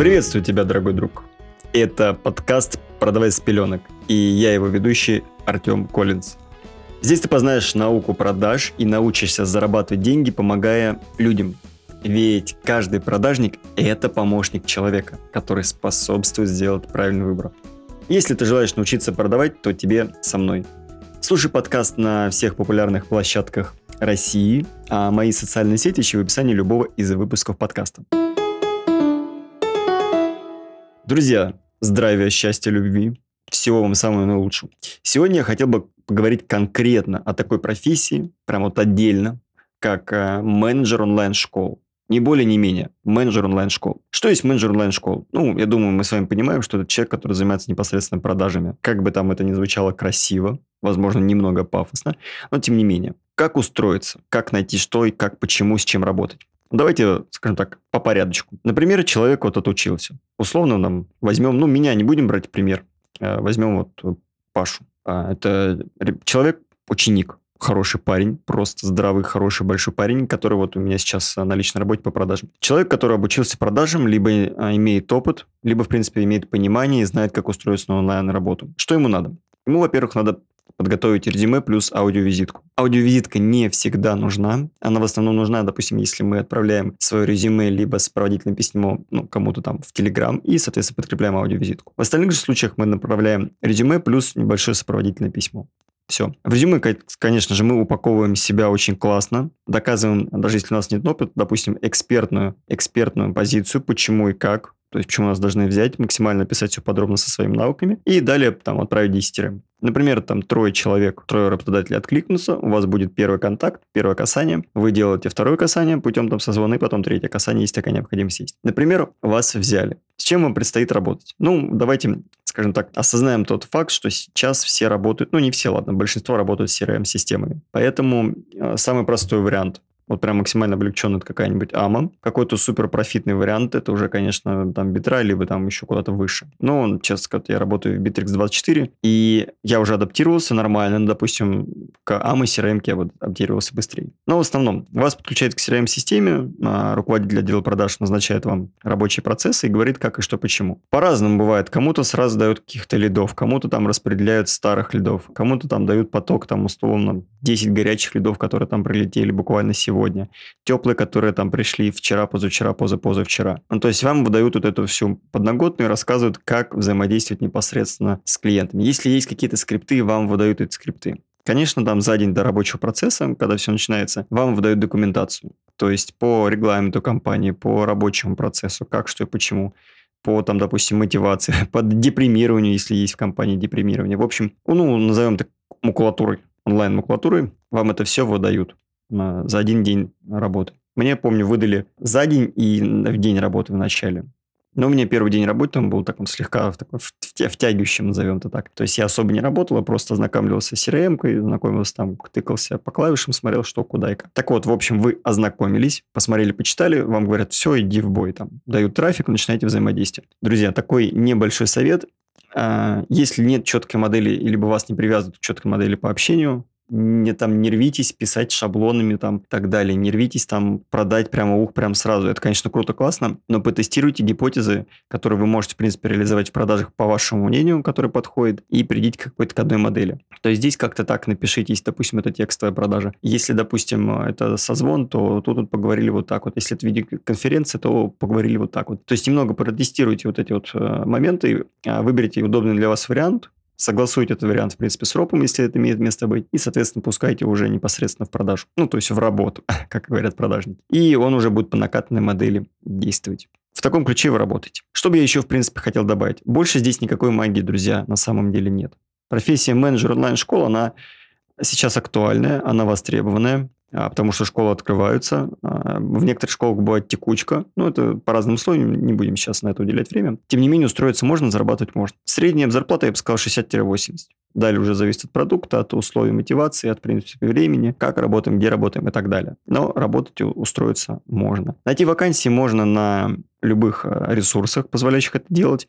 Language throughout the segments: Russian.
Приветствую тебя, дорогой друг. Это подкаст «Продавай с пеленок» и я его ведущий Артем Коллинз. Здесь ты познаешь науку продаж и научишься зарабатывать деньги, помогая людям. Ведь каждый продажник – это помощник человека, который способствует сделать правильный выбор. Если ты желаешь научиться продавать, то тебе со мной. Слушай подкаст на всех популярных площадках России, а мои социальные сети ищи в описании любого из выпусков подкаста. Друзья, здравия, счастья, любви. Всего вам самого наилучшего. Сегодня я хотел бы поговорить конкретно о такой профессии, прям вот отдельно, как э, менеджер онлайн-школ. Не более, не менее. Менеджер онлайн-школ. Что есть менеджер онлайн-школ? Ну, я думаю, мы с вами понимаем, что это человек, который занимается непосредственно продажами. Как бы там это ни звучало красиво, возможно, немного пафосно, но тем не менее. Как устроиться? Как найти что и как, почему, с чем работать? Давайте, скажем так, по порядочку. Например, человек вот отучился. Условно нам возьмем, ну, меня не будем брать пример, а возьмем вот Пашу. А, это человек, ученик, хороший парень, просто здравый, хороший, большой парень, который вот у меня сейчас на личной работе по продажам. Человек, который обучился продажам, либо а, имеет опыт, либо, в принципе, имеет понимание и знает, как устроиться на онлайн-работу. Что ему надо? Ему, во-первых, надо подготовить резюме плюс аудиовизитку. Аудиовизитка не всегда нужна. Она в основном нужна, допустим, если мы отправляем свое резюме либо сопроводительное письмо ну, кому-то там в Телеграм и, соответственно, подкрепляем аудиовизитку. В остальных же случаях мы направляем резюме плюс небольшое сопроводительное письмо. Все. В резюме, конечно же, мы упаковываем себя очень классно, доказываем, даже если у нас нет опыта, допустим, экспертную, экспертную позицию, почему и как, то есть почему нас должны взять, максимально писать все подробно со своими навыками, и далее там отправить десятерым. Например, там трое человек, трое работодателей откликнутся, у вас будет первый контакт, первое касание, вы делаете второе касание путем там созвона, и потом третье касание, есть такая необходимость есть. Например, вас взяли. С чем вам предстоит работать? Ну, давайте, скажем так, осознаем тот факт, что сейчас все работают, ну не все, ладно, большинство работают с CRM-системами. Поэтому э, самый простой вариант вот прям максимально облегченный, это какая-нибудь АМА. Какой-то супер профитный вариант, это уже, конечно, там битра, либо там еще куда-то выше. Но, честно сказать, я работаю в Bittrex 24, и я уже адаптировался нормально, ну, допустим, к АМА CRM я вот адаптировался быстрее. Но в основном вас подключают к CRM-системе, а руководитель отдела продаж назначает вам рабочие процессы и говорит, как и что, почему. По-разному бывает. Кому-то сразу дают каких-то лидов, кому-то там распределяют старых лидов, кому-то там дают поток, там, условно, 10 горячих лидов, которые там прилетели буквально сегодня сегодня, теплые, которые там пришли вчера, позавчера, позапозавчера. Ну, то есть вам выдают вот эту всю подноготную и рассказывают, как взаимодействовать непосредственно с клиентами. Если есть какие-то скрипты, вам выдают эти скрипты. Конечно, там за день до рабочего процесса, когда все начинается, вам выдают документацию. То есть по регламенту компании, по рабочему процессу, как, что и почему по, там, допустим, мотивации, по депримированию, если есть в компании депримирование. В общем, ну, назовем так макулатурой, онлайн-макулатурой, вам это все выдают за один день работы. Мне, помню, выдали за день и в день работы в начале. Но у меня первый день работы он был таком слегка в таком втягивающим, назовем это так. То есть я особо не работал, я просто ознакомливался с CRM, знакомился там, тыкался по клавишам, смотрел, что, куда и как. Так вот, в общем, вы ознакомились, посмотрели, почитали, вам говорят, все, иди в бой, там, дают трафик, начинаете взаимодействовать. Друзья, такой небольшой совет. А, если нет четкой модели, либо вас не привязывают к четкой модели по общению, не там не рвитесь писать шаблонами там и так далее, не рвитесь там продать прямо ух прям сразу. Это, конечно, круто, классно, но потестируйте гипотезы, которые вы можете, в принципе, реализовать в продажах по вашему мнению, который подходит, и придите к какой-то к одной модели. То есть здесь как-то так напишите, если, допустим, это текстовая продажа. Если, допустим, это созвон, то тут вот поговорили вот так вот. Если это видеоконференция, то поговорили вот так вот. То есть немного протестируйте вот эти вот э, моменты, а, выберите удобный для вас вариант, согласуйте этот вариант, в принципе, с ропом, если это имеет место быть, и, соответственно, пускайте уже непосредственно в продажу. Ну, то есть в работу, как говорят продажники. И он уже будет по накатанной модели действовать. В таком ключе вы работаете. Что бы я еще, в принципе, хотел добавить? Больше здесь никакой магии, друзья, на самом деле нет. Профессия менеджер онлайн-школ, она сейчас актуальная, она востребованная. А, потому что школы открываются. А, в некоторых школах бывает текучка. Ну, это по разным условиям, не будем сейчас на это уделять время. Тем не менее, устроиться можно, зарабатывать можно. Средняя зарплата, я бы сказал, 60-80. Далее уже зависит от продукта, от условий мотивации, от, принципа, времени, как работаем, где работаем и так далее. Но работать устроиться можно. Найти вакансии можно на любых а, ресурсах, позволяющих это делать.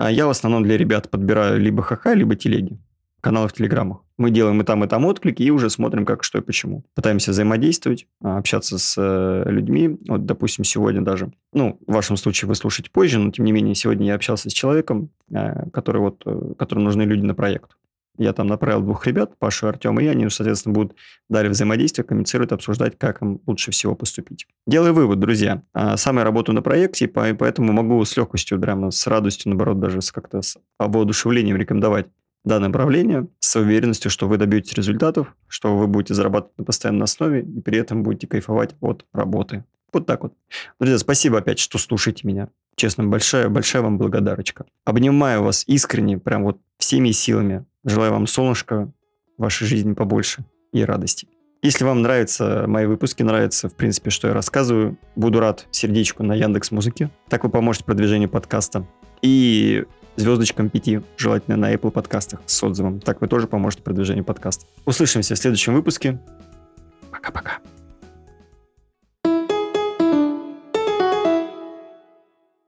Я в основном для ребят подбираю либо ХХ, либо телеги. Каналы в Телеграмах. Мы делаем и там, и там отклики, и уже смотрим, как, что и почему. Пытаемся взаимодействовать, а, общаться с э, людьми. Вот, допустим, сегодня даже, ну, в вашем случае вы слушаете позже, но, тем не менее, сегодня я общался с человеком, э, который вот, э, которому нужны люди на проект. Я там направил двух ребят, Пашу и Артема, и они, соответственно, будут далее взаимодействовать, коммуницировать, обсуждать, как им лучше всего поступить. Делаю вывод, друзья. А, сам я работаю на проекте, поэтому могу с легкостью, прямо с радостью, наоборот, даже как-то с воодушевлением рекомендовать данное направление с уверенностью, что вы добьетесь результатов, что вы будете зарабатывать на постоянной основе и при этом будете кайфовать от работы. Вот так вот. Друзья, спасибо опять, что слушаете меня. Честно, большая, большая вам благодарочка. Обнимаю вас искренне, прям вот всеми силами. Желаю вам солнышка в вашей жизни побольше и радости. Если вам нравятся мои выпуски, нравится, в принципе, что я рассказываю, буду рад сердечку на Яндекс Музыке. Так вы поможете продвижению подкаста. И звездочкам 5, желательно на Apple подкастах с отзывом. Так вы тоже поможете продвижению подкаста. Услышимся в следующем выпуске. Пока-пока.